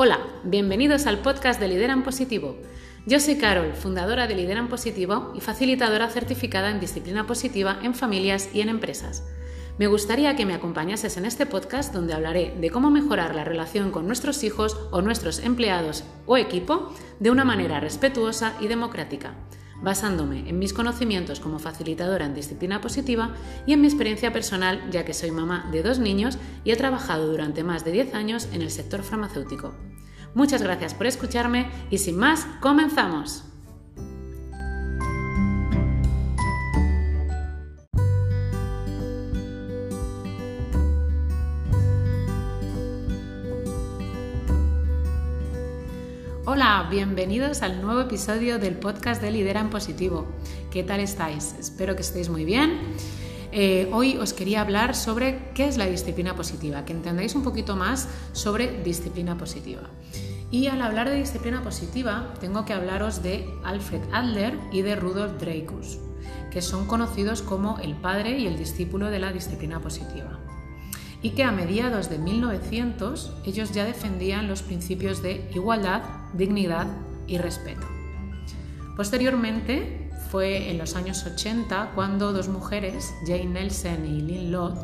Hola, bienvenidos al podcast de Lideran Positivo. Yo soy Carol, fundadora de Lideran Positivo y facilitadora certificada en disciplina positiva en familias y en empresas. Me gustaría que me acompañases en este podcast donde hablaré de cómo mejorar la relación con nuestros hijos o nuestros empleados o equipo de una manera respetuosa y democrática basándome en mis conocimientos como facilitadora en disciplina positiva y en mi experiencia personal, ya que soy mamá de dos niños y he trabajado durante más de 10 años en el sector farmacéutico. Muchas gracias por escucharme y sin más, comenzamos. Hola, bienvenidos al nuevo episodio del podcast de Lidera en Positivo. ¿Qué tal estáis? Espero que estéis muy bien. Eh, hoy os quería hablar sobre qué es la disciplina positiva, que entendáis un poquito más sobre disciplina positiva. Y al hablar de disciplina positiva, tengo que hablaros de Alfred Adler y de Rudolf Dreykus, que son conocidos como el padre y el discípulo de la disciplina positiva y que a mediados de 1900 ellos ya defendían los principios de igualdad, dignidad y respeto. Posteriormente, fue en los años 80 cuando dos mujeres, Jane Nelson y Lynn Lott,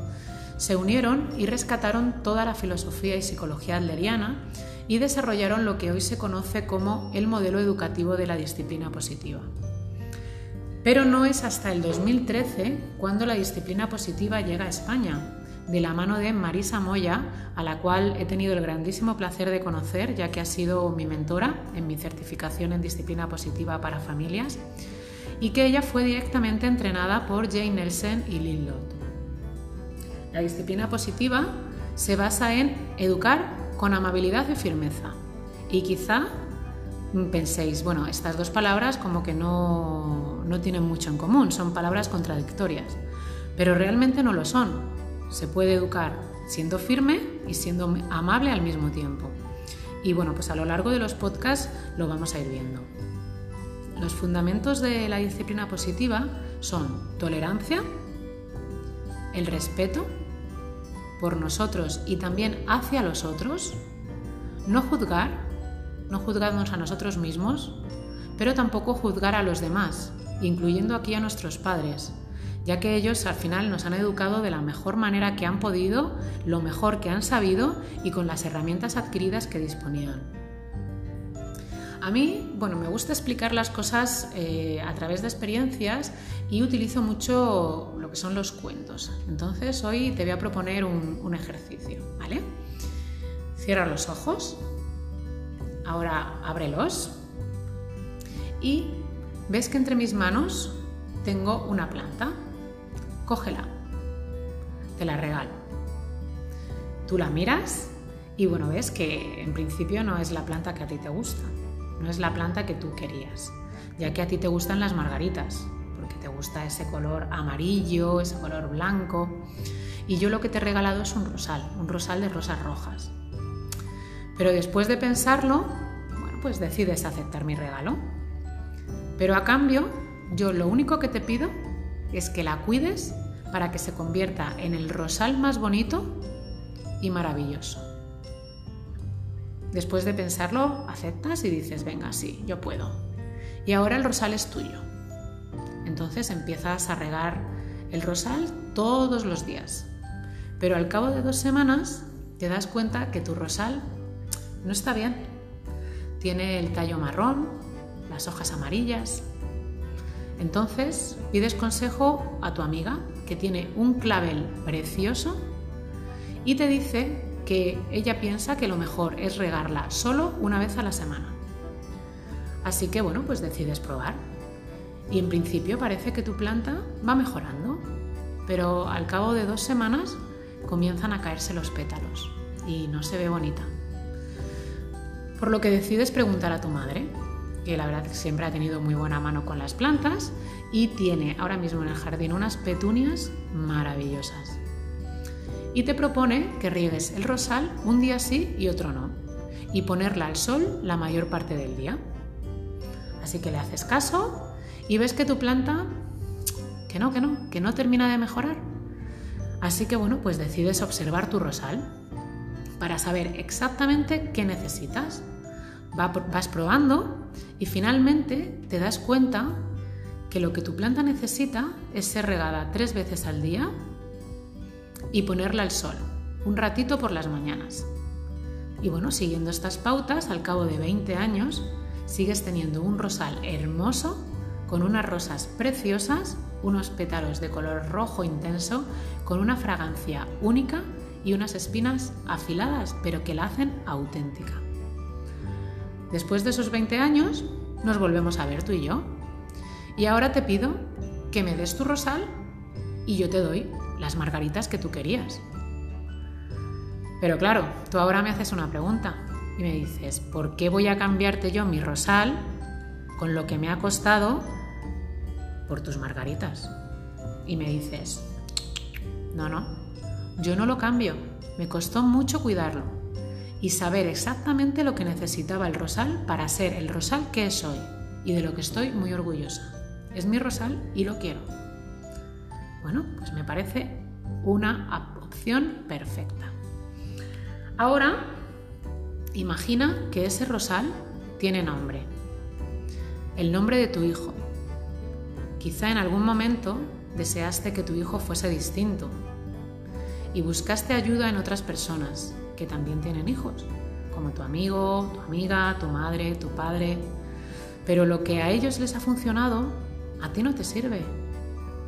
se unieron y rescataron toda la filosofía y psicología adleriana y desarrollaron lo que hoy se conoce como el modelo educativo de la disciplina positiva. Pero no es hasta el 2013 cuando la disciplina positiva llega a España, de la mano de Marisa Moya, a la cual he tenido el grandísimo placer de conocer, ya que ha sido mi mentora en mi certificación en disciplina positiva para familias, y que ella fue directamente entrenada por Jane Nelson y Lynn Lott. La disciplina positiva se basa en educar con amabilidad y firmeza. Y quizá penséis, bueno, estas dos palabras como que no, no tienen mucho en común, son palabras contradictorias, pero realmente no lo son se puede educar siendo firme y siendo amable al mismo tiempo. Y bueno, pues a lo largo de los podcasts lo vamos a ir viendo. Los fundamentos de la disciplina positiva son tolerancia, el respeto por nosotros y también hacia los otros, no juzgar, no juzgarnos a nosotros mismos, pero tampoco juzgar a los demás, incluyendo aquí a nuestros padres, ya que ellos al final nos han educado de la mejor manera que han podido, lo mejor que han sabido y con las herramientas adquiridas que disponían. A mí, bueno, me gusta explicar las cosas eh, a través de experiencias y utilizo mucho lo que son los cuentos. Entonces hoy te voy a proponer un, un ejercicio, ¿vale? Cierra los ojos, ahora ábrelos y ves que entre mis manos tengo una planta cógela, te la regalo. Tú la miras y bueno, ves que en principio no es la planta que a ti te gusta, no es la planta que tú querías, ya que a ti te gustan las margaritas, porque te gusta ese color amarillo, ese color blanco. Y yo lo que te he regalado es un rosal, un rosal de rosas rojas. Pero después de pensarlo, bueno, pues decides aceptar mi regalo. Pero a cambio, yo lo único que te pido es que la cuides para que se convierta en el rosal más bonito y maravilloso. Después de pensarlo, aceptas y dices, venga, sí, yo puedo. Y ahora el rosal es tuyo. Entonces empiezas a regar el rosal todos los días. Pero al cabo de dos semanas te das cuenta que tu rosal no está bien. Tiene el tallo marrón, las hojas amarillas, entonces pides consejo a tu amiga que tiene un clavel precioso y te dice que ella piensa que lo mejor es regarla solo una vez a la semana. Así que bueno, pues decides probar. Y en principio parece que tu planta va mejorando, pero al cabo de dos semanas comienzan a caerse los pétalos y no se ve bonita. Por lo que decides preguntar a tu madre que la verdad siempre ha tenido muy buena mano con las plantas y tiene ahora mismo en el jardín unas petunias maravillosas. Y te propone que riegues el rosal un día sí y otro no, y ponerla al sol la mayor parte del día. Así que le haces caso y ves que tu planta, que no, que no, que no termina de mejorar. Así que bueno, pues decides observar tu rosal para saber exactamente qué necesitas. Vas probando y finalmente te das cuenta que lo que tu planta necesita es ser regada tres veces al día y ponerla al sol, un ratito por las mañanas. Y bueno, siguiendo estas pautas, al cabo de 20 años, sigues teniendo un rosal hermoso, con unas rosas preciosas, unos pétalos de color rojo intenso, con una fragancia única y unas espinas afiladas, pero que la hacen auténtica. Después de esos 20 años, nos volvemos a ver tú y yo. Y ahora te pido que me des tu rosal y yo te doy las margaritas que tú querías. Pero claro, tú ahora me haces una pregunta y me dices, ¿por qué voy a cambiarte yo mi rosal con lo que me ha costado por tus margaritas? Y me dices, no, no, yo no lo cambio, me costó mucho cuidarlo y saber exactamente lo que necesitaba el rosal para ser el rosal que es hoy y de lo que estoy muy orgullosa. Es mi rosal y lo quiero. Bueno, pues me parece una opción perfecta. Ahora, imagina que ese rosal tiene nombre, el nombre de tu hijo. Quizá en algún momento deseaste que tu hijo fuese distinto y buscaste ayuda en otras personas que también tienen hijos, como tu amigo, tu amiga, tu madre, tu padre. Pero lo que a ellos les ha funcionado, a ti no te sirve.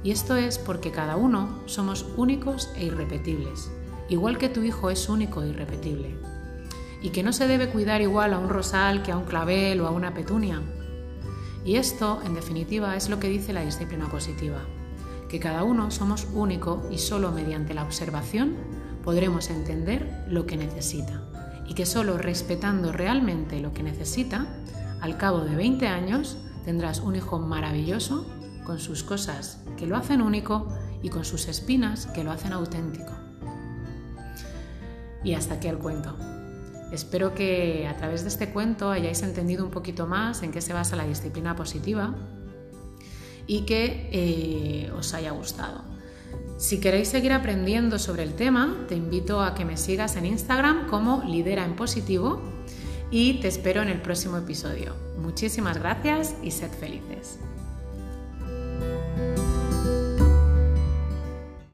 Y esto es porque cada uno somos únicos e irrepetibles igual que tu hijo es único e irrepetible, y que no se debe cuidar igual a un rosal que a un clavel o a una petunia. Y esto, en definitiva, es lo que dice la disciplina positiva, que cada uno somos único y solo mediante la observación podremos entender lo que necesita, y que solo respetando realmente lo que necesita, al cabo de 20 años tendrás un hijo maravilloso con sus cosas que lo hacen único y con sus espinas que lo hacen auténtico. Y hasta aquí el cuento. Espero que a través de este cuento hayáis entendido un poquito más en qué se basa la disciplina positiva y que eh, os haya gustado. Si queréis seguir aprendiendo sobre el tema, te invito a que me sigas en Instagram como Lidera en Positivo y te espero en el próximo episodio. Muchísimas gracias y sed felices.